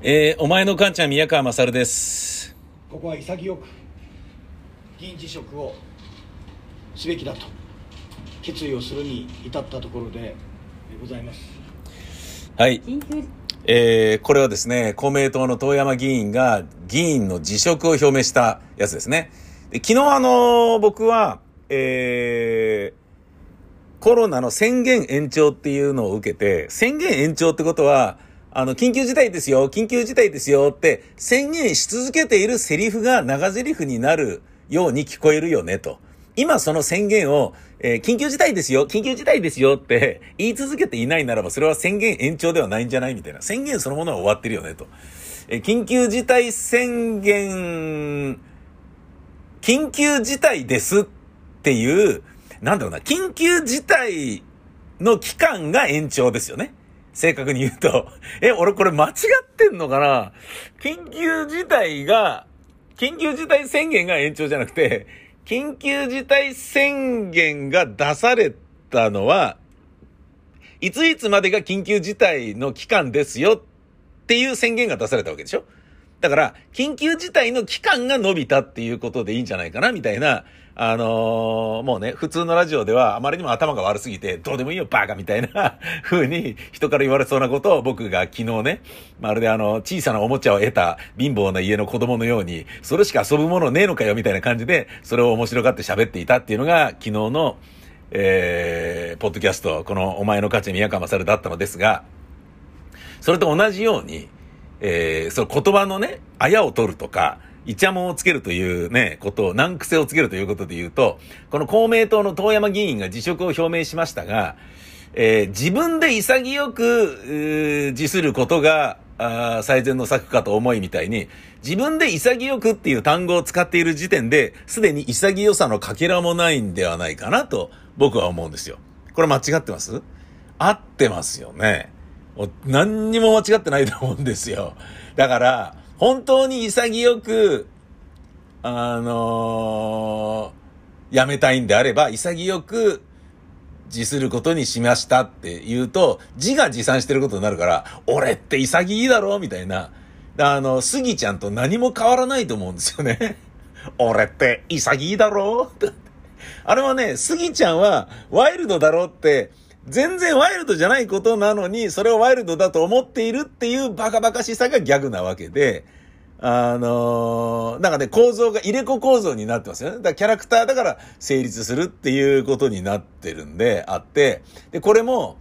えー、お前の母ちゃん宮川勝です。ここは潔く議員辞職をすべきだと決意をするに至ったところでございます。はい。えー、これはですね公明党の遠山議員が議員の辞職を表明したやつですね。で昨日あの僕はえー、コロナの宣言延長っていうのを受けて宣言延長ってことはあの、緊急事態ですよ、緊急事態ですよって宣言し続けているセリフが長セリフになるように聞こえるよねと。今その宣言を、えー、緊急事態ですよ、緊急事態ですよって言い続けていないならば、それは宣言延長ではないんじゃないみたいな。宣言そのものは終わってるよねと。えー、緊急事態宣言、緊急事態ですっていう、なんだろうな、緊急事態の期間が延長ですよね。正確に言うと。え、俺これ間違ってんのかな？緊急事態が、緊急事態宣言が延長じゃなくて、緊急事態宣言が出されたのは、いついつまでが緊急事態の期間ですよっていう宣言が出されたわけでしょ？だから、緊急事態の期間が伸びたっていうことでいいんじゃないかなみたいなあのー、もうね、普通のラジオではあまりにも頭が悪すぎて、どうでもいいよ、バカみたいな 風に人から言われそうなことを僕が昨日ね、まるであの、小さなおもちゃを得た貧乏な家の子供のように、それしか遊ぶものねえのかよ、みたいな感じで、それを面白がって喋っていたっていうのが、昨日の、えー、ポッドキャスト、このお前の価値宮川勝だったのですが、それと同じように、えー、その言葉のね、あやを取るとか、イチャモンをつけるというね、ことを、難癖をつけるということで言うと、この公明党の遠山議員が辞職を表明しましたが、えー、自分で潔く、辞することが、あ最善の策かと思いみたいに、自分で潔くっていう単語を使っている時点で、すでに潔さのかけらもないんではないかなと、僕は思うんですよ。これ間違ってます？合ってますよね。何にも間違ってないと思うんですよ。だから、本当に潔く、あのー、やめたいんであれば、潔く自することにしましたって言うと、自が自賛してることになるから、俺って潔いだろみたいな。あの、スギちゃんと何も変わらないと思うんですよね。俺って潔いだろあれはね、スギちゃんはワイルドだろって、全然ワイルドじゃないことなのに、それをワイルドだと思っているっていうバカバカしさがギャグなわけで、あのー、なんかね、構造が入れ子構造になってますよね。だからキャラクターだから成立するっていうことになってるんで、あって、で、これも、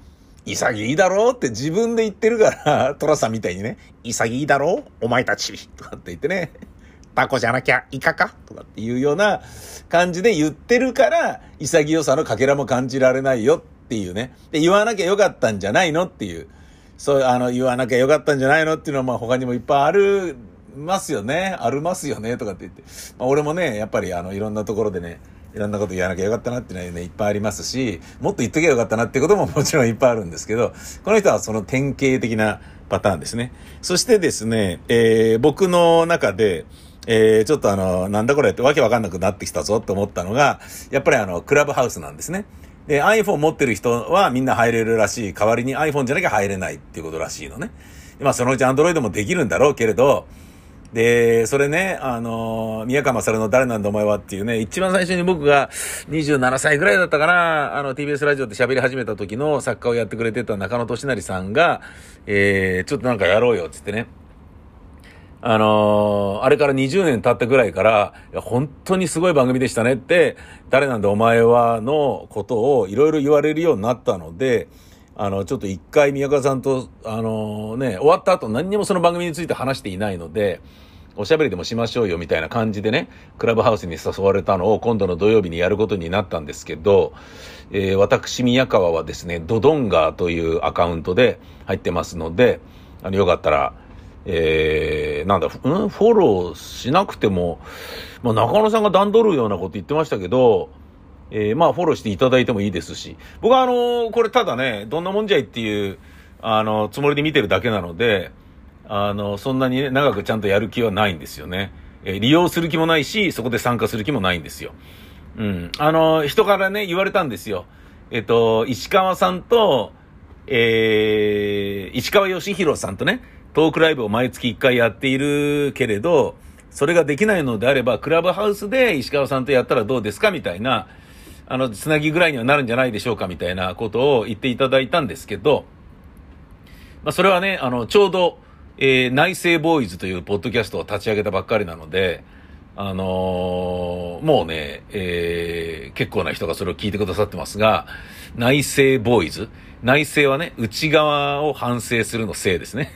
潔いだろうって自分で言ってるから、トラさんみたいにね、潔いだろう？お前たちとかって言ってね、タコじゃなきゃイカか？とかっていうような感じで言ってるから、潔さのかけらも感じられないよっていうね。で、言わなきゃよかったんじゃないのっていう。そう、あの、言わなきゃよかったんじゃないのっていうのは、まあ他にもいっぱいあるますよね。ありますよね。とかって言って。まあ俺もね、やっぱりあの、いろんなところでね、いろんなこと言わなきゃよかったなっていうのはね、いっぱいありますし、もっと言っときゃよかったなってことももちろんいっぱいあるんですけど、この人はその典型的なパターンですね。そしてですね、えー、僕の中で、えー、ちょっとあの、なんだこれってわけわかんなくなってきたぞって思ったのが、やっぱりあの、クラブハウスなんですね。で、iPhone 持ってる人はみんな入れるらしい。代わりに iPhone じゃなきゃ入れないっていうことらしいのね。まあそのうち Android もできるんだろうけれど、で、それね、あの、宮川勝の誰なんだお前はっていうね、一番最初に僕が27歳ぐらいだったかな、あの TBS ラジオで喋り始めた時の作家をやってくれてた中野俊成さんが、えー、ちょっとなんかやろうよって言ってね、あのー、あれから20年経ったぐらいから、本当にすごい番組でしたねって、誰なんだお前はのことをいろいろ言われるようになったので、あの、ちょっと一回宮川さんと、あのー、ね、終わった後何にもその番組について話していないので、おしゃべりでもしましょうよみたいな感じでね、クラブハウスに誘われたのを今度の土曜日にやることになったんですけど、えー、私宮川はですね、ドドンガーというアカウントで入ってますので、あの、よかったら、えー、なんだ、うん、フォローしなくても、まあ、中野さんが段取るようなこと言ってましたけど、えー、まあ、フォローしていただいてもいいですし、僕はあのー、これただね、どんなもんじゃいっていう、あの、つもりで見てるだけなので、あの、そんなにね、長くちゃんとやる気はないんですよね。えー、利用する気もないし、そこで参加する気もないんですよ。うん。あの、人からね、言われたんですよ。えっと、石川さんと、えー、石川義弘さんとね、トークライブを毎月1回やっているけれど、それができないのであれば、クラブハウスで石川さんとやったらどうですかみたいな、あの、つなぎぐらいにはなるんじゃないでしょうかみたいなことを言っていただいたんですけど、まあ、それはね、あの、ちょうど、えー、内政ボーイズというポッドキャストを立ち上げたばっかりなので、あのー、もうね、えー、結構な人がそれを聞いてくださってますが、内政ボーイズ？内政はね、内側を反省するのせいですね。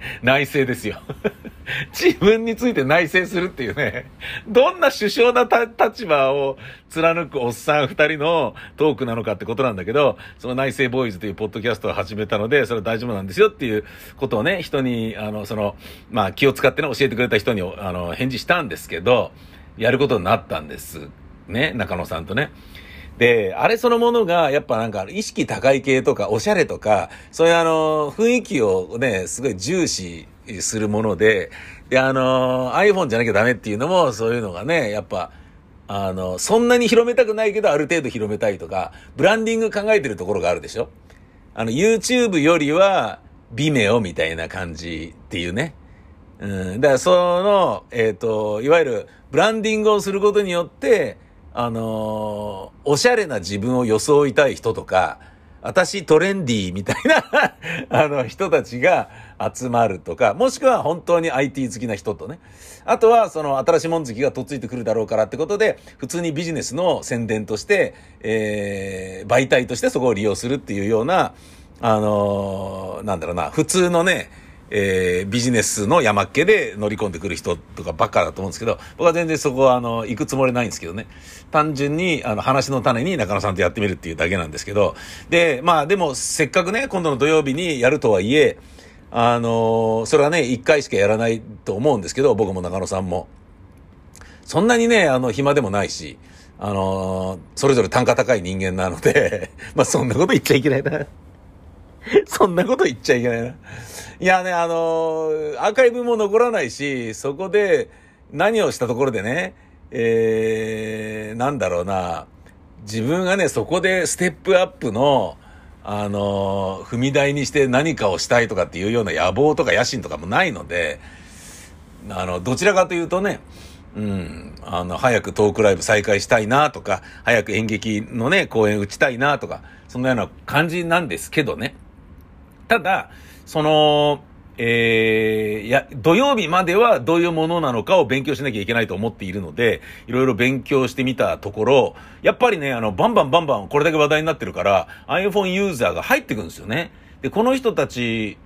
内政ですよ。自分について内政するっていうね、どんな首相な立場を貫くおっさん二人のトークなのかってことなんだけど、その内政ボーイズというポッドキャストを始めたので、それは大丈夫なんですよっていうことをね、人に、あの、その、まあ気を使ってね、教えてくれた人に、あの、返事したんですけど、やることになったんです。ね、中野さんとね。で、あれそのものが、やっぱなんか、意識高い系とか、おしゃれとか、そういうあの、雰囲気をね、すごい重視するもので、で、あの、iPhone じゃなきゃダメっていうのも、そういうのがね、やっぱ、あの、そんなに広めたくないけど、ある程度広めたいとか、ブランディング考えてるところがあるでしょ？あの、YouTube よりは、ビメオみたいな感じっていうね。うん。だから、その、えっ、ー、と、いわゆる、ブランディングをすることによって、あのー、おしゃれな自分を装いたい人とか、私トレンディーみたいな あの人たちが集まるとか、もしくは本当に IT 好きな人とね。あとはその新しいもん好きがとっついてくるだろうからってことで、普通にビジネスの宣伝として、えー、媒体としてそこを利用するっていうような、あのー、なんだろうな、普通のね、えー、ビジネスの山っ気で乗り込んでくる人とかばっかだと思うんですけど、僕は全然そこはあの、行くつもりないんですけどね。単純に、あの、話の種に中野さんとやってみるっていうだけなんですけど、で、まあでも、せっかくね、今度の土曜日にやるとはいえ、あの、それはね、一回しかやらないと思うんですけど、僕も中野さんも。そんなにね、あの、暇でもないし、あの、それぞれ単価高い人間なので まあそんなこと言っちゃいけないな そんなこと言っちゃいけないな。いやね、あのー、アーカイブも残らないし、そこで何をしたところでね、えー、なんだろうな、自分がね、そこでステップアップの、あのー、踏み台にして何かをしたいとかっていうような野望とか野心とかもないので、あの、どちらかというとね、うん、あの、早くトークライブ再開したいなとか、早く演劇のね、公演打ちたいなとか、そんなような感じなんですけどね。ただ、その、えー、や、土曜日まではどういうものなのかを勉強しなきゃいけないと思っているので、いろいろ勉強してみたところ、やっぱりね、あの、バンバンバンバンこれだけ話題になってるから、iPhone ユーザーが入ってくんですよね。で、この人たち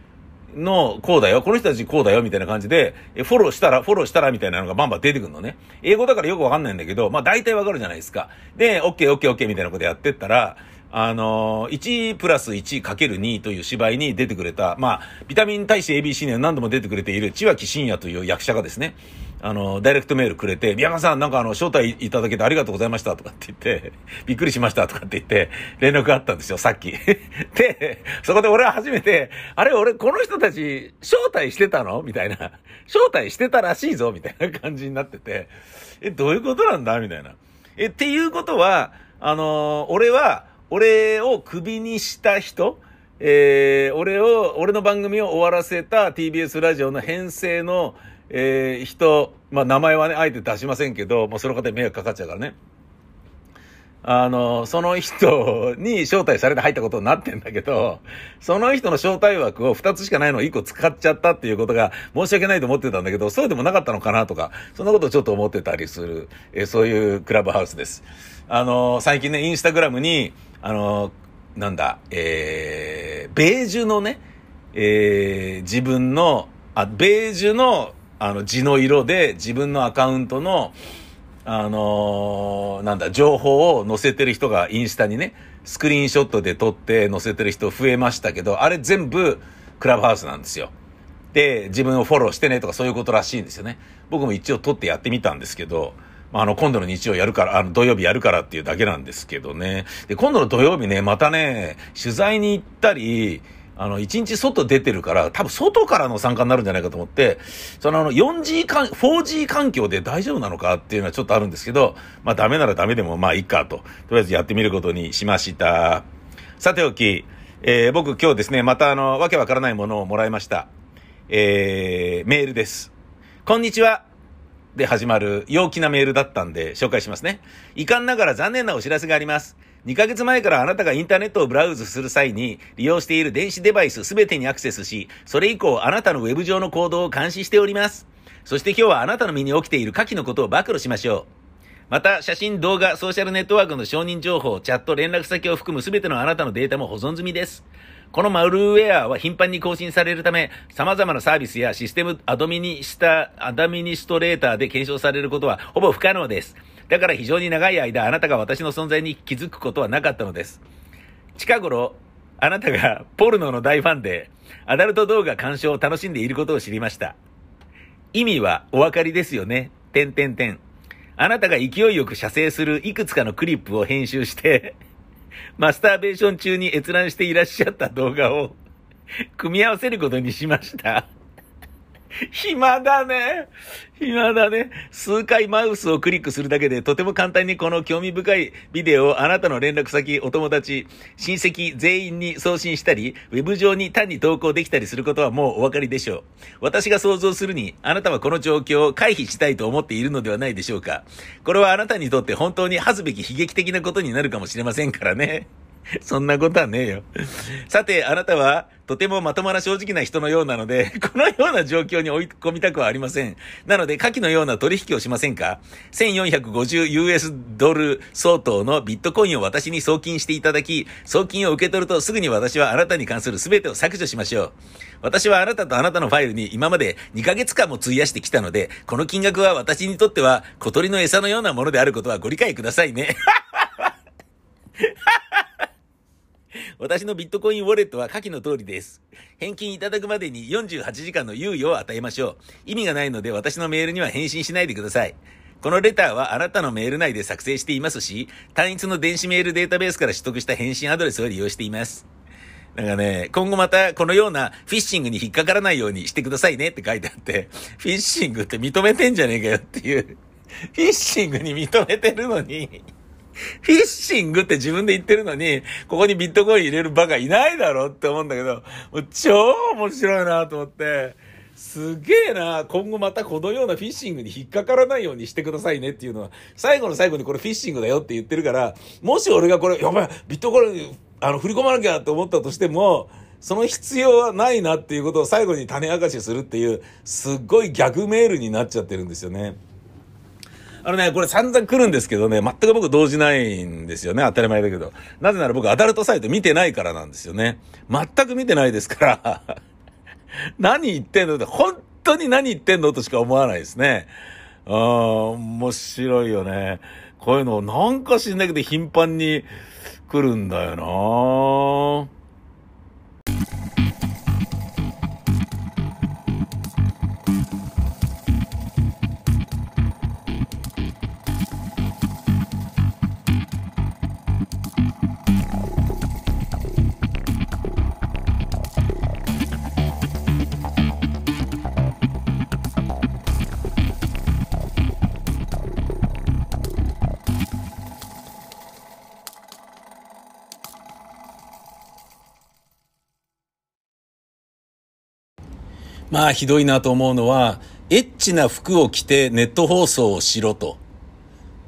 のこうだよ、この人たちこうだよ、みたいな感じで、フォローしたら、フォローしたら、みたいなのがバンバン出てくるのね。英語だからよくわかんないんだけど、まあ大体わかるじゃないですか。で、OK、OK、OK みたいなことやってったら、あの、1プラス1かける2という芝居に出てくれた、まあ、ビタミン大使 ABC には何度も出てくれている千脇真也という役者がですね、あの、ダイレクトメールくれて、宮川さん、なんかあの、招待いただけてありがとうございましたとかって言って、びっくりしましたとかって言って、連絡があったんですよ、さっき。で、そこで俺は初めて、あれ、俺、この人たち、招待してたの？みたいな。招待してたらしいぞみたいな感じになってて、え、どういうことなんだ？みたいな。え、っていうことは、あの俺は、俺をクビにした人、えー、俺を、俺の番組を終わらせた TBS ラジオの編成の、えー、人、まあ名前はね、あえて出しませんけど、もうその方に迷惑かかっちゃうからね。あの、その人に招待されて入ったことになってんだけど、その人の招待枠を2つしかないのを1個使っちゃったっていうことが申し訳ないと思ってたんだけど、そうでもなかったのかなとか、そんなことをちょっと思ってたりする、えそういうクラブハウスです。あの、最近ね、インスタグラムに、あの、なんだ、えー、ベージュのね、えー、自分の、あ、ベージュの、あの、字の色で自分のアカウントの、あのー、なんだ、情報を載せてる人がインスタにね、スクリーンショットで撮って載せてる人増えましたけど、あれ全部クラブハウスなんですよ。で、自分をフォローしてねとかそういうことらしいんですよね。僕も一応撮ってやってみたんですけど、まあの、今度の日曜やるから、あの、土曜日やるからっていうだけなんですけどね。で、今度の土曜日ね、またね、取材に行ったり、あの、一日外出てるから、多分外からの参加になるんじゃないかと思って、そのあの、4G 環、4G 環境で大丈夫なのかっていうのはちょっとあるんですけど、まあダメならダメでもまあいいかと、とりあえずやってみることにしました。さておき、えー、僕今日ですね、またあの、わけわからないものをもらいました。えー、メールです。こんにちは。で始まる陽気なメールだったんで紹介しますね。遺憾ながら残念なお知らせがあります。2ヶ月前からあなたがインターネットをブラウズする際に利用している電子デバイスすべてにアクセスし、それ以降あなたのウェブ上の行動を監視しております。そして今日はあなたの身に起きている下記のことを暴露しましょう。また、写真、動画、ソーシャルネットワークの承認情報、チャット、連絡先を含むすべてのあなたのデータも保存済みです。このマルウェアは頻繁に更新されるため、様々なサービスやシステムアドミニスタ、アダミニストレーターで検証されることはほぼ不可能です。だから非常に長い間、あなたが私の存在に気づくことはなかったのです。近頃、あなたがポルノの大ファンで、アダルト動画鑑賞を楽しんでいることを知りました。意味はお分かりですよね。点点点。あなたが勢いよく射精するいくつかのクリップを編集してマスターベーション中に閲覧していらっしゃった動画を組み合わせることにしました。暇だね。暇だね。数回マウスをクリックするだけでとても簡単にこの興味深いビデオをあなたの連絡先、お友達、親戚全員に送信したり、ウェブ上に単に投稿できたりすることはもうお分かりでしょう。私が想像するに、あなたはこの状況を回避したいと思っているのではないでしょうか。これはあなたにとって本当に恥ずべき悲劇的なことになるかもしれませんからね。そんなことはねえよ。さて、あなたは、とてもまともな正直な人のようなので、このような状況に追い込みたくはありません。なので、下記のような取引をしませんか ?1450US ドル相当のビットコインを私に送金していただき、送金を受け取るとすぐに私はあなたに関する全てを削除しましょう。私はあなたとあなたのファイルに今まで2ヶ月間も費やしてきたので、この金額は私にとっては小鳥の餌のようなものであることはご理解くださいね。私のビットコインウォレットは下記の通りです。返金いただくまでに48時間の猶予を与えましょう。意味がないので私のメールには返信しないでください。このレターはあなたのメール内で作成していますし、単一の電子メールデータベースから取得した返信アドレスを利用しています。なんかね、今後またこのようなフィッシングに引っかからないようにしてくださいねって書いてあって、フィッシングって認めてんじゃねえかよっていう、フィッシングに認めてるのにフィッシングって自分で言ってるのに、ここにビットコイン入れるバカいないだろって思うんだけど、もう超面白いなと思って、すげえな今後またこのようなフィッシングに引っかからないようにしてくださいねっていうのは、最後の最後にこれフィッシングだよって言ってるから、もし俺がこれ、やばい、ビットコイン、あの、振り込まなきゃって思ったとしても、その必要はないなっていうことを最後に種明かしするっていう、すっごい逆メールになっちゃってるんですよね。あのね、これ散々来るんですけどね、全く僕動じないんですよね。当たり前だけど。なぜなら僕アダルトサイト見てないからなんですよね。全く見てないですから 何言ってんのって、本当に何言ってんのとしか思わないですね。ああ、面白いよね。こういうのなんか知んないけど頻繁に来るんだよなまあひどいなと思うのは、エッチな服を着てネット放送をしろと。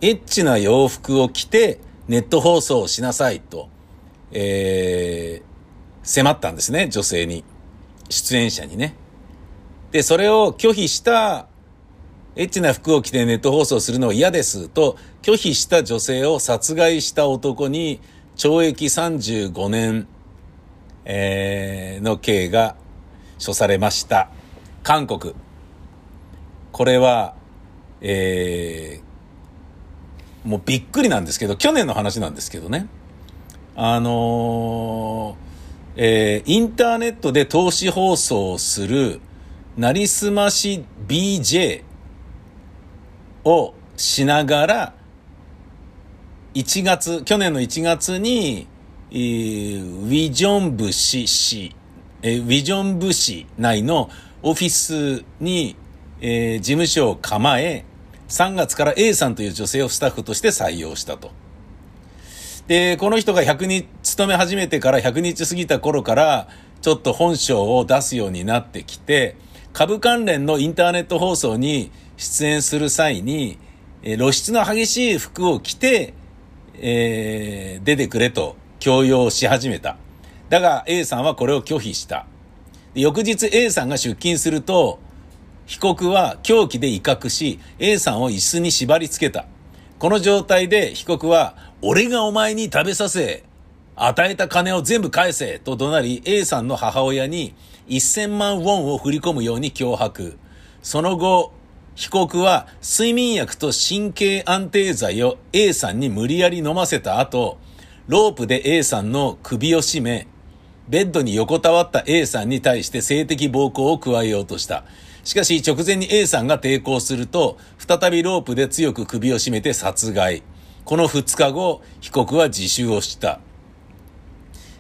エッチな洋服を着てネット放送をしなさいと、えー、迫ったんですね、女性に。出演者にね。で、それを拒否した、エッチな服を着てネット放送するのは嫌ですと拒否した女性を殺害した男に懲役35年、えー、の刑が処されました。韓国。これは、えー、もうびっくりなんですけど、去年の話なんですけどね。あのー、えー、インターネットで投資放送をする、なりすまし BJ をしながら、1月、去年の1月に、ウィジョンブシ氏、えウィジョンブ氏内のオフィスに、えー、事務所を構え、3月から A さんという女性をスタッフとして採用したと。で、この人が100日、勤め始めてから100日過ぎた頃から、ちょっと本性を出すようになってきて、株関連のインターネット放送に出演する際に、え露出の激しい服を着て、えー、出てくれと強要し始めた。だが A さんはこれを拒否した。翌日 A さんが出勤すると、被告は凶器で威嚇し、A さんを椅子に縛り付けた。この状態で被告は、俺がお前に食べさせ、与えた金を全部返せと怒鳴り、A さんの母親に1000万ウォンを振り込むように脅迫。その後、被告は睡眠薬と神経安定剤を A さんに無理やり飲ませた後、ロープで A さんの首を絞め、ベッドに横たわった A さんに対して性的暴行を加えようとした。しかし直前に A さんが抵抗すると、再びロープで強く首を絞めて殺害。この2日後、被告は自首をした。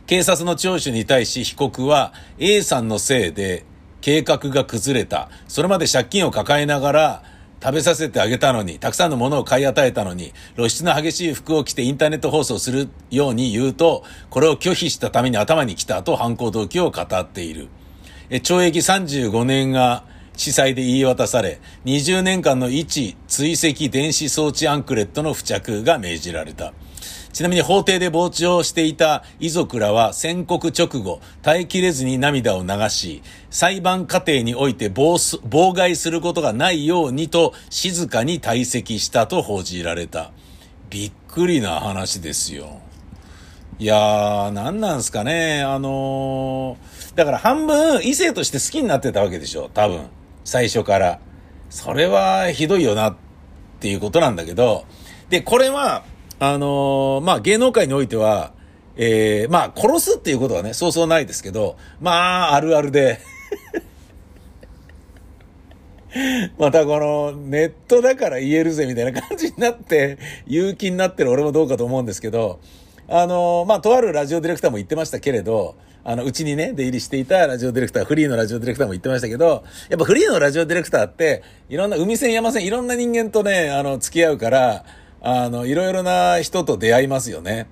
警察の聴取に対し被告は A さんのせいで計画が崩れた。それまで借金を抱えながら食べさせてあげたのに、たくさんのものを買い与えたのに、露出の激しい服を着てインターネット放送するように言うと、これを拒否したために頭に来たと犯行動機を語っている。え懲役35年が司祭で言い渡され、20年間の位置追跡電子装置アンクレットの付着が命じられた。ちなみに法廷で傍聴していた遺族らは宣告直後、耐えきれずに涙を流し、裁判過程において妨害することがないようにと静かに退席したと報じられた。びっくりな話ですよ。いやー、何なんすかね。あのー、だから半分異性として好きになってたわけでしょ。多分。最初から。それはひどいよなっていうことなんだけど、で、これは、あのー、まあ、芸能界においては、えー、まあ、殺すっていうことはね、そうそうないですけど、まあ、あるあるで。またこの、ネットだから言えるぜみたいな感じになって、勇気になってる俺もどうかと思うんですけど、あのー、まあ、とあるラジオディレクターも言ってましたけれど、あの、うちにね、出入りしていたラジオディレクター、フリーのラジオディレクターも言ってましたけど、やっぱフリーのラジオディレクターって、いろんな海線山線、いろんな人間とね、あの、付き合うから、あの、いろいろな人と出会いますよね。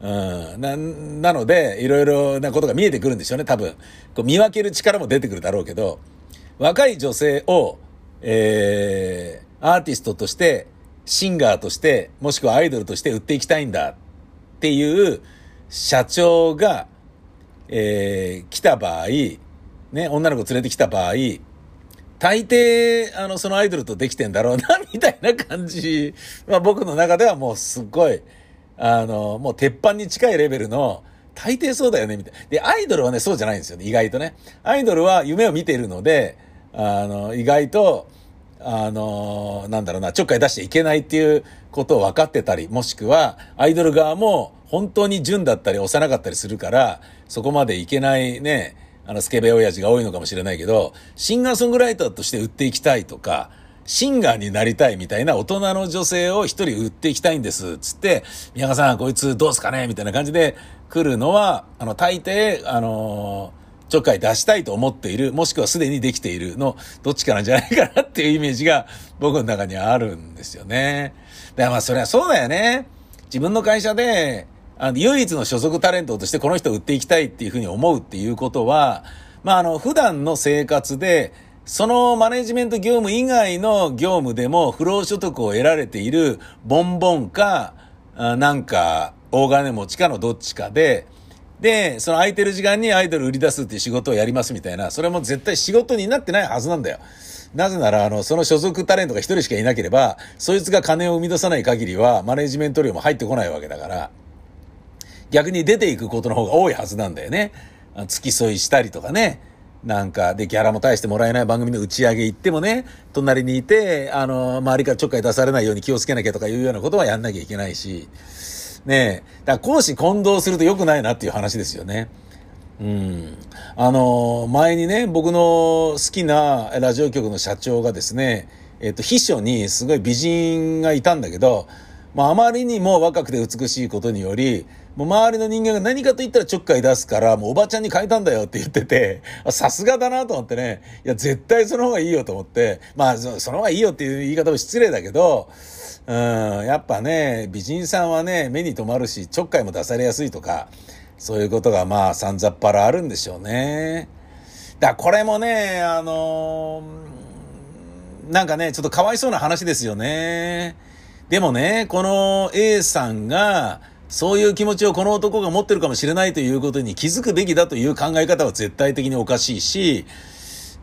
うん。な、なので、いろいろなことが見えてくるんでしょうね、多分。こう見分ける力も出てくるだろうけど、若い女性を、えー、アーティストとして、シンガーとして、もしくはアイドルとして売っていきたいんだっていう社長が、えー、来た場合、ね、女の子連れてきた場合、大抵、あの、そのアイドルとできてんだろうな、みたいな感じ。まあ僕の中ではもうすっごい、あの、もう鉄板に近いレベルの、大抵そうだよね、みたいな。で、アイドルはね、そうじゃないんですよね、意外とね。アイドルは夢を見ているので、あの、意外と、あの、なんだろうな、ちょっかい出しちゃいけないっていうことを分かってたり、もしくは、アイドル側も本当に純だったり幼かったりするから、そこまでいけないね、あの、スケベ親父が多いのかもしれないけど、シンガーソングライターとして売っていきたいとか、シンガーになりたいみたいな大人の女性を一人売っていきたいんです、つって、宮川さん、こいつどうすかねみたいな感じで来るのは、あの、大抵、あのー、ちょっかい出したいと思っている、もしくはすでにできているの、どっちかなんじゃないかなっていうイメージが僕の中にはあるんですよね。だからまあそれはそうだよね。自分の会社で、あの、唯一の所属タレントとしてこの人を売っていきたいっていうふうに思うっていうことは、まあ、あの、普段の生活で、そのマネジメント業務以外の業務でも不労所得を得られているボンボンか、なんか、大金持ちかのどっちかで、で、その空いてる時間にアイドル売り出すっていう仕事をやりますみたいな、それも絶対仕事になってないはずなんだよ。なぜなら、あの、その所属タレントが一人しかいなければ、そいつが金を生み出さない限りは、マネジメント料も入ってこないわけだから、逆に出ていくことの方が多いはずなんだよね。付き添いしたりとかね。なんか、で、ギャラも大してもらえない番組の打ち上げ行ってもね、隣にいて、あの、周りからちょっかい出されないように気をつけなきゃとかいうようなことはやんなきゃいけないし、ねえ、だから公私混同すると良くないなっていう話ですよね。うん。あの、前にね、僕の好きなラジオ局の社長がですね、えっと、秘書にすごい美人がいたんだけど、まあ、あまりにも若くて美しいことにより、もう周りの人間が何かと言ったらちょっかい出すから、もうおばちゃんに変えたんだよって言ってて、さすがだなと思ってね、いや、絶対その方がいいよと思って、まあ、その方がいいよっていう言い方も失礼だけど、うん、やっぱね、美人さんはね、目に留まるし、ちょっかいも出されやすいとか、そういうことがまあ、さんざっぱらあるんでしょうね。だこれもね、あのー、なんかね、ちょっとかわいそうな話ですよね。でもね、この A さんが、そういう気持ちをこの男が持ってるかもしれないということに気づくべきだという考え方は絶対的におかしいし、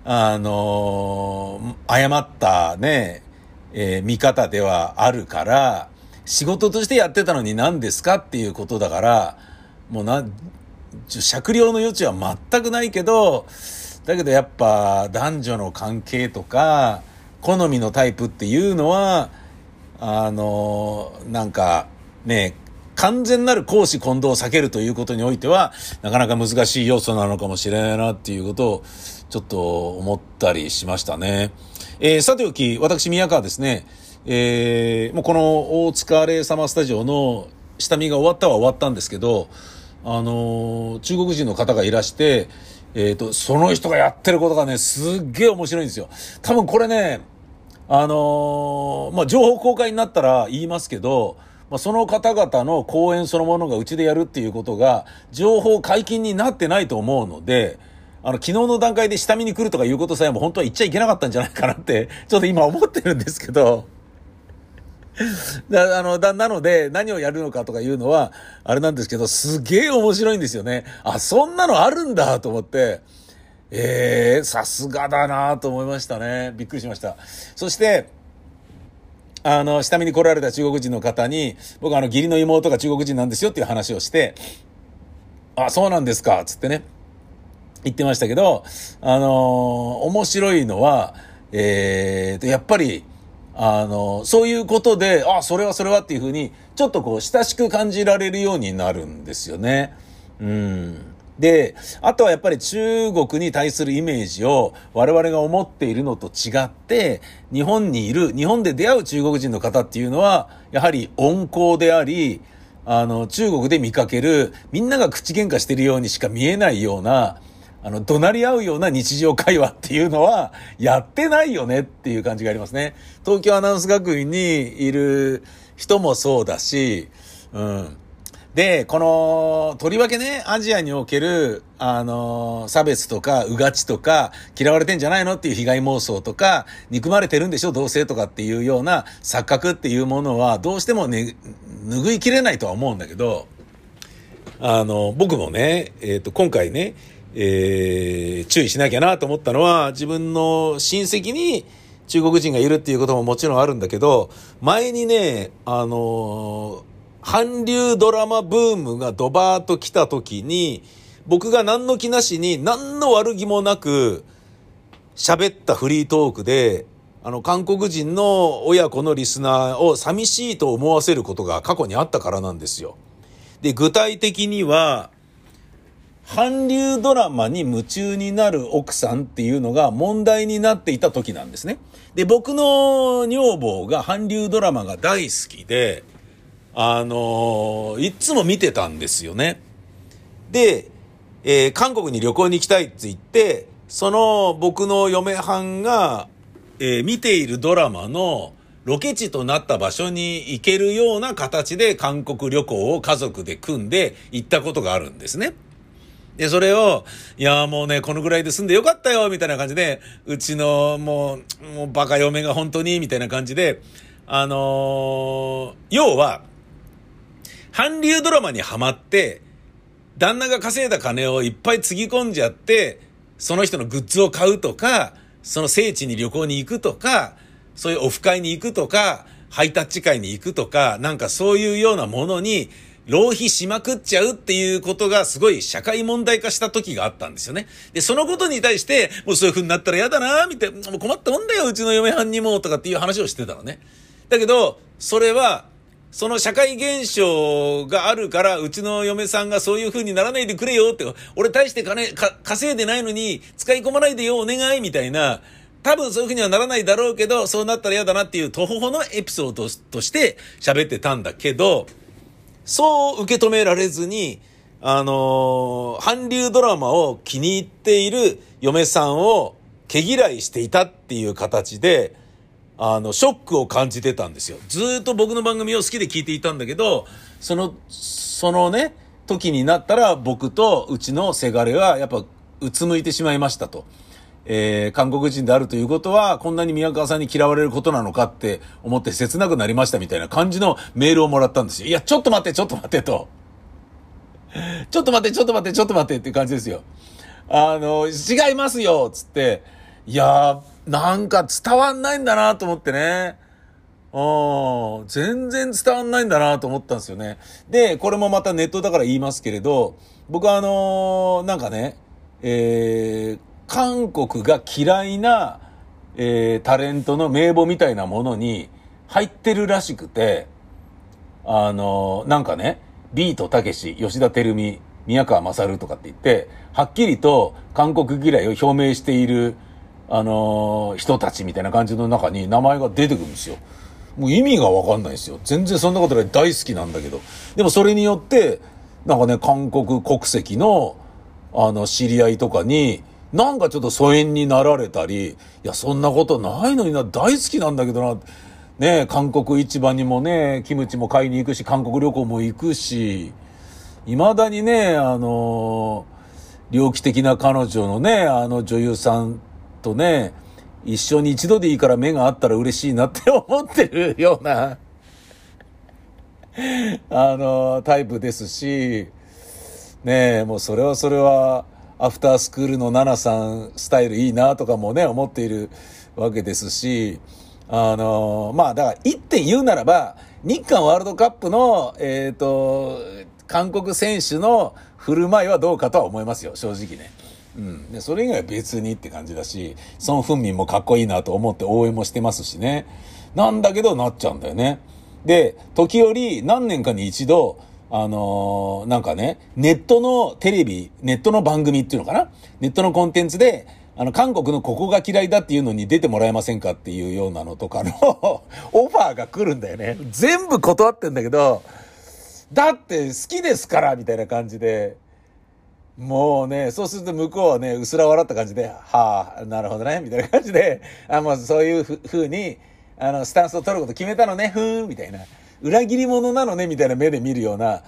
あのー、誤ったね、えー、見方ではあるから、仕事としてやってたのに何ですかっていうことだから、もうな、酌量の余地は全くないけど、だけどやっぱ男女の関係とか、好みのタイプっていうのは、あの、なんか、ね、完全なる公私混同を避けるということにおいては、なかなか難しい要素なのかもしれないなっていうことを、ちょっと思ったりしましたね。えー、さておき、私、宮川ですね、えー、もうこの大塚レイサマースタジオの下見が終わったは終わったんですけど、あのー、中国人の方がいらして、えっ、ー、と、その人がやってることがね、すっげえ面白いんですよ。多分これね、あのー、まあ、情報公開になったら言いますけど、まあ、その方々の講演そのものがうちでやるっていうことが、情報解禁になってないと思うので、あの、昨日の段階で下見に来るとかいうことさえも本当は言っちゃいけなかったんじゃないかなって、ちょっと今思ってるんですけど、だあのだなので、何をやるのかとかいうのは、あれなんですけど、すげえ面白いんですよね。あ、そんなのあるんだと思って、ええー、さすがだなと思いましたね。びっくりしました。そして、あの、下見に来られた中国人の方に、僕あの、義理の妹が中国人なんですよっていう話をして、あ、そうなんですか、つってね、言ってましたけど、あの、面白いのは、えーと、やっぱり、あの、そういうことで、あ、それはそれはっていうふうに、ちょっとこう、親しく感じられるようになるんですよね。うん。で、あとはやっぱり中国に対するイメージを我々が思っているのと違って、日本にいる、日本で出会う中国人の方っていうのは、やはり温厚であり、あの、中国で見かける、みんなが口喧嘩してるようにしか見えないような、あの、怒鳴り合うような日常会話っていうのは、やってないよねっていう感じがありますね。東京アナウンス学院にいる人もそうだし、うん。で、この、とりわけね、アジアにおける、あの、差別とか、うがちとか、嫌われてんじゃないのっていう被害妄想とか、憎まれてるんでしょ同性とかっていうような錯覚っていうものは、どうしてもね、拭いきれないとは思うんだけど、あの、僕もね、えっ、ー、と、今回ね、えー、注意しなきゃなと思ったのは、自分の親戚に中国人がいるっていうことももちろんあるんだけど、前にね、あの韓流ドラマブームがドバーっと来た時に、僕が何の気なしに何の悪気もなく喋ったフリートークで、あの、韓国人の親子のリスナーを寂しいと思わせることが過去にあったからなんですよ。で、具体的には、韓流ドラマに夢中になる奥さんっていうのが問題になっていた時なんですね。で、僕の女房が韓流ドラマが大好きで、あのいつも見てたんですよね。で、えー、韓国に旅行に行きたいって言って、その僕の嫁はんが、えー、見ているドラマのロケ地となった場所に行けるような形で韓国旅行を家族で組んで行ったことがあるんですね。で、それを、いや、もうね、このぐらいで済んでよかったよ、みたいな感じで、うちの、もう、もうバカ嫁が本当に、みたいな感じで、あのー、要は、韓流ドラマにハマって、旦那が稼いだ金をいっぱいつぎ込んじゃって、その人のグッズを買うとか、その聖地に旅行に行くとか、そういうオフ会に行くとか、ハイタッチ会に行くとか、なんかそういうようなものに、浪費しまくっちゃうっていうことがすごい社会問題化した時があったんですよね。で、そのことに対して、もうそういう風になったら嫌だなみたいな、もう困ったもんだよ、うちの嫁はんにも、とかっていう話をしてたのね。だけど、それは、その社会現象があるから、うちの嫁さんがそういう風にならないでくれよって、俺大して金、稼いでないのに使い込まないでよ、お願い、みたいな、多分そういう風にはならないだろうけど、そうなったら嫌だなっていう、とほほのエピソードとして喋ってたんだけど、そう受け止められずに、あのー、韓流ドラマを気に入っている嫁さんを毛嫌いしていたっていう形で、あの、ショックを感じてたんですよ。ずっと僕の番組を好きで聞いていたんだけど、その、そのね、時になったら僕とうちのせがれはやっぱうつむいてしまいましたと。えー、韓国人であるということは、こんなに宮川さんに嫌われることなのかって思って切なくなりましたみたいな感じのメールをもらったんですよ。いや、ちょっと待って、ちょっと待ってと。ちょっと待って、ちょっと待って、ちょっと待ってって感じですよ。あの、違いますよつって、いやー、なんか伝わんないんだなと思ってね。うん、全然伝わんないんだなと思ったんですよね。で、これもまたネットだから言いますけれど、僕はあのー、なんかね、えー、韓国が嫌いな、えー、タレントの名簿みたいなものに入ってるらしくて、あのー、なんかね、ビートたけし、吉田照美、宮川勝とかって言って、はっきりと韓国嫌いを表明している、あのー、人たちみたいな感じの中に名前が出てくるんですよ。もう意味がわかんないですよ。全然そんなことない大好きなんだけど。でもそれによって、なんかね、韓国国籍の、あの、知り合いとかに、なんかちょっと疎遠になられたり、いや、そんなことないのにな、大好きなんだけどな、ね、韓国市場にもね、キムチも買いに行くし、韓国旅行も行くし、未だにね、あの、猟奇的な彼女のね、あの女優さんとね、一緒に一度でいいから目があったら嬉しいなって思ってるような あの、タイプですし、ねえ、もうそれはそれは、アフタースクールのナナさんスタイルいいなとかもね、思っているわけですし、あの、まあだから一点言うならば、日韓ワールドカップの、えっ、ー、と、韓国選手の振る舞いはどうかとは思いますよ、正直ね。うん。で、それ以外は別にって感じだし、ソン・フンミンもかっこいいなと思って応援もしてますしね。なんだけどなっちゃうんだよね。で、時折何年かに一度、あのー、なんかね、ネットのテレビ、ネットの番組っていうのかな？ネットのコンテンツで、あの、韓国のここが嫌いだっていうのに出てもらえませんかっていうようなのとかの オファーが来るんだよね。全部断ってんだけど、だって好きですからみたいな感じで、もうね、そうすると向こうはね、うすら笑った感じで、はあ、なるほどね、みたいな感じで、あ、もうそういうふうに、あの、スタンスを取ること決めたのね、ふーん、みたいな。裏切り者なのね、みたいな目で見るような、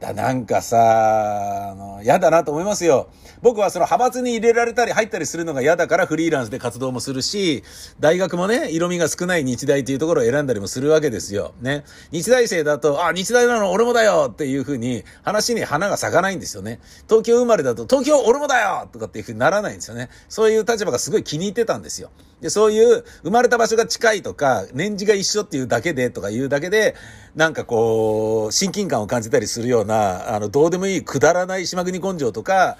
だなんかさ、あの、嫌だなと思いますよ。僕はその派閥に入れられたり入ったりするのが嫌だからフリーランスで活動もするし、大学もね、色味が少ない日大というところを選んだりもするわけですよ。ね。日大生だと、あ、日大なの俺もだよっていうふうに話に花が咲かないんですよね。東京生まれだと、東京俺もだよとかっていうふうにならないんですよね。そういう立場がすごい気に入ってたんですよ。で、そういう生まれた場所が近いとか、年次が一緒っていうだけでとかいうだけで、なんかこう、親近感を感じたりするような、あの、どうでもいいくだらない島国根性とか、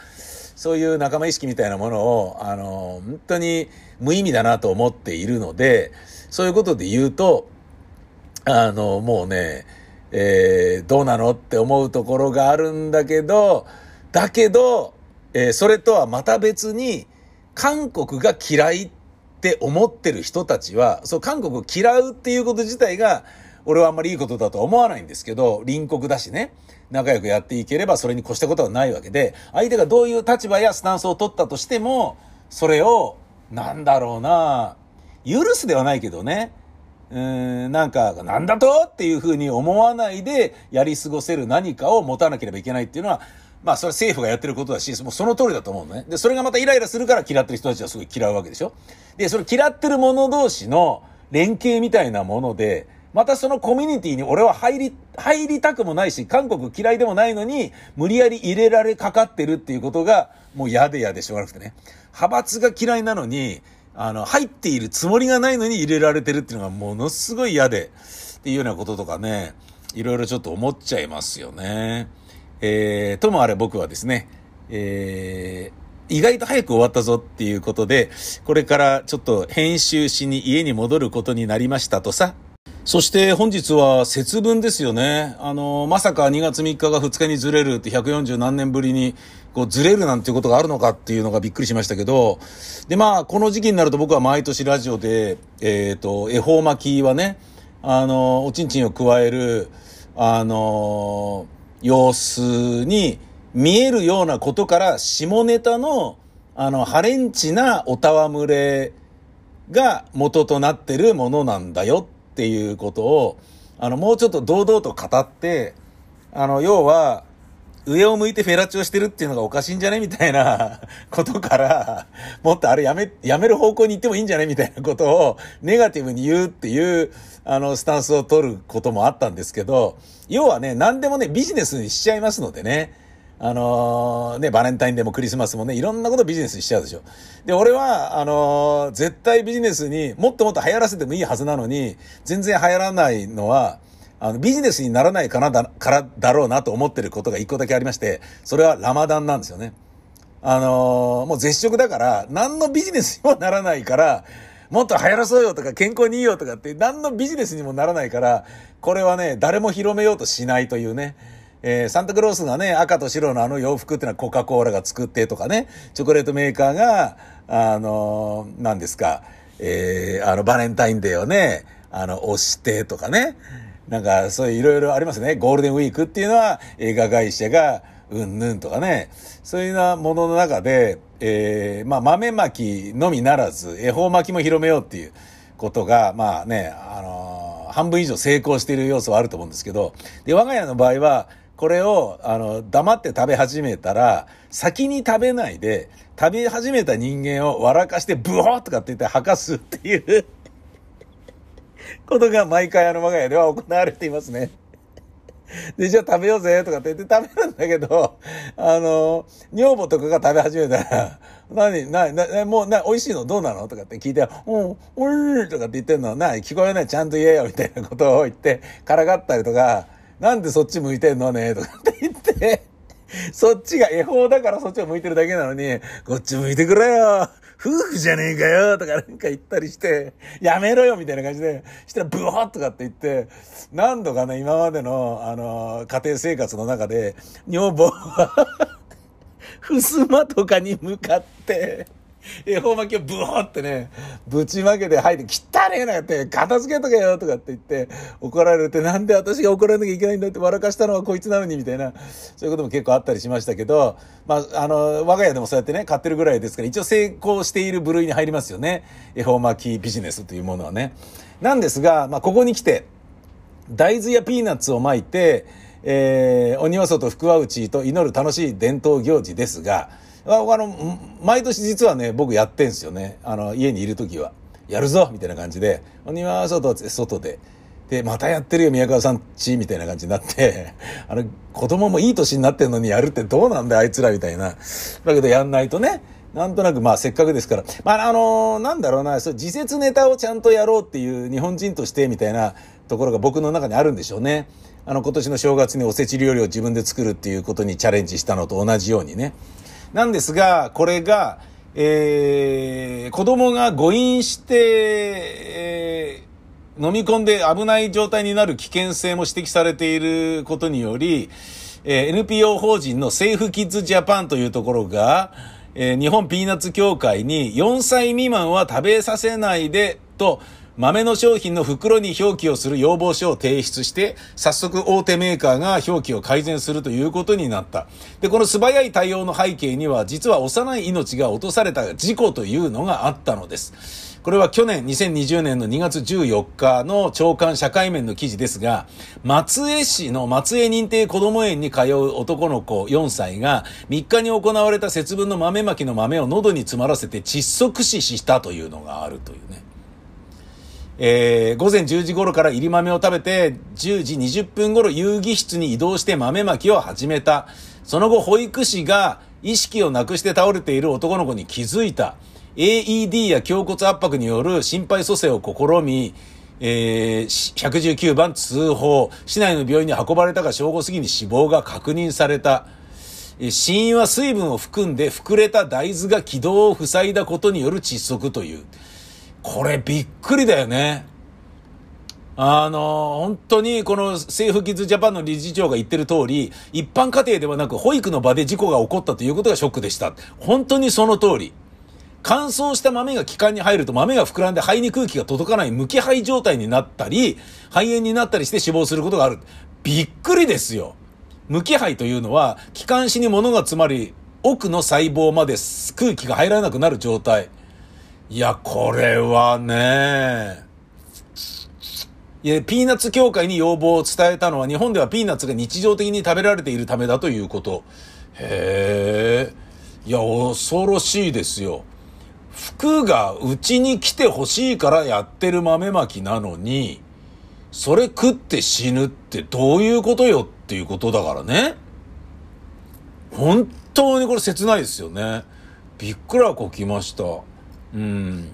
そういう仲間意識みたいなものを、あの、本当に無意味だなと思っているので、そういうことで言うと、あの、もうね、えー、どうなのって思うところがあるんだけど、だけど、えー、それとはまた別に、韓国が嫌いって思ってる人たちは、そう、韓国を嫌うっていうこと自体が、俺はあんまりいいことだとは思わないんですけど、隣国だしね。仲良くやっていければそれに越したことはないわけで、相手がどういう立場やスタンスを取ったとしても、それを、なんだろうな、許すではないけどね、うん、なんか、なんだとっていうふうに思わないでやり過ごせる何かを持たなければいけないっていうのは、まあそれは政府がやってることだし、もうその通りだと思うのね。で、それがまたイライラするから嫌ってる人たちはすごい嫌うわけでしょ。で、それ嫌ってる者同士の連携みたいなもので、またそのコミュニティに俺は入り、入りたくもないし、韓国嫌いでもないのに、無理やり入れられかかってるっていうことが、もう嫌で嫌でしょうがなくてね。派閥が嫌いなのに、あの、入っているつもりがないのに入れられてるっていうのがものすごい嫌で、っていうようなこととかね、いろいろちょっと思っちゃいますよね。えー、ともあれ僕はですね、えー、意外と早く終わったぞっていうことで、これからちょっと編集しに家に戻ることになりましたとさ、そして本日は節分ですよね。あの、まさか2月3日が2日にずれるって140何年ぶりにこうずれるなんていうことがあるのかっていうのがびっくりしましたけど、でまあ、この時期になると僕は毎年ラジオで、えっ、ー、と、恵方巻きはね、あの、おちんちんを加える、あの、様子に見えるようなことから下ネタの、あの、ハレンチなおたわむれが元となってるものなんだよっていうことを、あの、もうちょっと堂々と語って、あの、要は、上を向いてフェラチオしてるっていうのがおかしいんじゃねみたいな ことから、もっとあれやめ、やめる方向に行ってもいいんじゃねみたいなことをネガティブに言うっていう、あの、スタンスを取ることもあったんですけど、要はね、何でもね、ビジネスにしちゃいますのでね。あのー、ね、バレンタインデーもクリスマスもね、いろんなことビジネスにしちゃうでしょ。で、俺は、あのー、絶対ビジネスにもっともっと流行らせてもいいはずなのに、全然流行らないのは、あの、ビジネスにならないかなだ、からだろうなと思ってることが一個だけありまして、それはラマダンなんですよね。あのー、もう絶食だから、何のビジネスにもならないから、もっと流行らそうよとか健康にいいよとかって何のビジネスにもならないから、これはね、誰も広めようとしないというね。えー、サンタクロースがね、赤と白のあの洋服っていうのはコカ・コーラが作ってとかね、チョコレートメーカーが、あのー、何ですか、えー、あの、バレンタインデーをね、あの、押してとかね。なんか、そういういろいろありますね。ゴールデンウィークっていうのは映画会社が、うんぬんとかね。そういうようなものの中で、えー、まあ、豆巻きのみならず、恵方巻きも広めようっていうことが、まあね、あのー、半分以上成功している要素はあると思うんですけど、で、我が家の場合は、これを、あの、黙って食べ始めたら、先に食べないで、食べ始めた人間を笑かして、ブホーとかって言って吐かすっていうことが毎回あの我が家では行われていますね。で、じゃあ食べようぜとかって言って食べるんだけど、あの、女房とかが食べ始めたら、何、な、な、もう、な、美味しいのどうなのとかって聞いて、うん、おいとかって言ってんの、な、聞こえない、ちゃんと言えよ、みたいなことを言って、からかったりとか、なんでそっち向いてんのねとかって言って、そっちが恵方だからそっちを向いてるだけなのに、こっち向いてくれよ。夫婦じゃねえかよとかなんか言ったりして、やめろよみたいな感じで、したらブワッとかって言って、何度かね、今までの、あの、家庭生活の中で、女房は襖とかに向かって、恵方巻きをブーってね、ぶちまけて吐いて、汚ねえなって、片付けとけよとかって言って、怒られて、なんで私が怒られなきゃいけないんだって笑かしたのはこいつなのに、みたいな、そういうことも結構あったりしましたけど、まあ、あの、我が家でもそうやってね、買ってるぐらいですから、一応成功している部類に入りますよね。恵方巻きビジネスというものはね。なんですが、まあ、ここに来て、大豆やピーナッツを巻いて、えー、鬼は外福は内と祈る楽しい伝統行事ですが、あの、毎年実はね、僕やってんすよね。あの、家にいる時は。やるぞみたいな感じで、お庭は外、外で。で、またやってるよ、宮川さんち、みたいな感じになって、あの、子供もいい年になってんのにやるってどうなんだよ、あいつら、みたいな。だけどやんないとね、なんとなくまあせっかくですから、まああのー、なんだろうな、そう自説ネタをちゃんとやろうっていう日本人としてみたいなところが僕の中にあるんでしょうね。あの今年の正月におせち料理を自分で作るっていうことにチャレンジしたのと同じようにね。なんですが、これが、えー、子供が誤飲して、えー、飲み込んで危ない状態になる危険性も指摘されていることにより、えー、NPO 法人のセーフキッズジャパンというところが、えー、日本ピーナッツ協会に4歳未満は食べさせないでと、豆の商品の袋に表記をする要望書を提出して、早速大手メーカーが表記を改善するということになった。で、この素早い対応の背景には、実は幼い命が落とされた事故というのがあったのです。これは去年2020年の2月14日の長官社会面の記事ですが、松江市の松江認定こども園に通う男の子4歳が3日に行われた節分の豆まきの豆を喉に詰まらせて窒息死したというのがあるというね。えー、午前10時頃から入り豆を食べて、10時20分頃遊戯室に移動して豆まきを始めた。その後、保育士が意識をなくして倒れている男の子に気づいた。AED や胸骨圧迫による心肺蘇生を試み、えー、119番通報。市内の病院に運ばれたが正午過ぎに死亡が確認された。死因は水分を含んで膨れた大豆が気道を塞いだことによる窒息という。これびっくりだよね。あの、本当にこの政府キッズジャパンの理事長が言ってる通り、一般家庭ではなく保育の場で事故が起こったということがショックでした。本当にその通り。乾燥した豆が気管に入ると豆が膨らんで肺に空気が届かない無気肺状態になったり、肺炎になったりして死亡することがある。びっくりですよ。無気肺というのは、気管支に物が詰まり、奥の細胞まで空気が入らなくなる状態。いや、これはね、いや、ピーナッツ協会に要望を伝えたのは日本ではピーナッツが日常的に食べられているためだということ。へえ。いや、恐ろしいですよ。服がうちに来て欲しいからやってる豆まきなのに、それ食って死ぬってどういうことよっていうことだからね。本当にこれ切ないですよね。びっくらこきました。うん。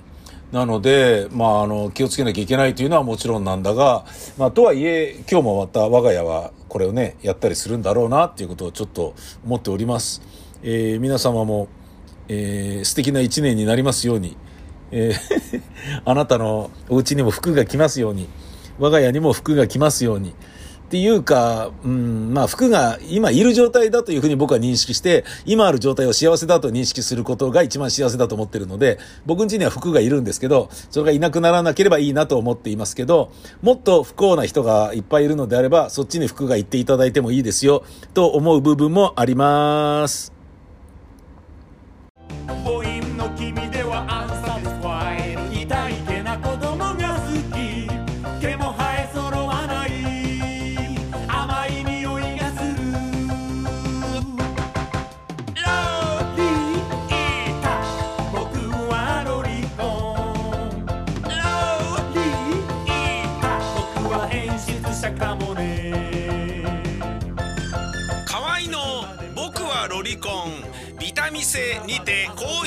なので、まあ、あの、気をつけなきゃいけないというのはもちろんなんだが、まあ、とはいえ、今日もまた我が家はこれをね、やったりするんだろうなっていうことをちょっと思っております。えー、皆様も、えー、素敵な一年になりますように、えー あなたのお家にも服が来ますように、我が家にも服が来ますように、っていうか、うん、まあ服が今いる状態だというふうに僕は認識して、今ある状態を幸せだと認識することが一番幸せだと思ってるので、僕ん家には服がいるんですけど、それがいなくならなければいいなと思っていますけど、もっと不幸な人がいっぱいいるのであれば、そっちに服が行っていただいてもいいですよ、と思う部分もあります。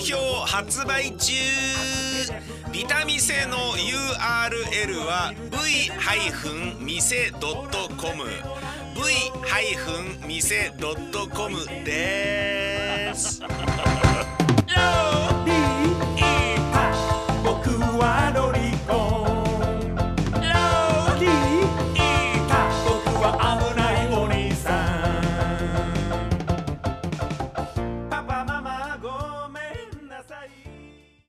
評発売中。ビタミセの URL は v-mise.com v-mise.com です。ビーター。僕はロリコン。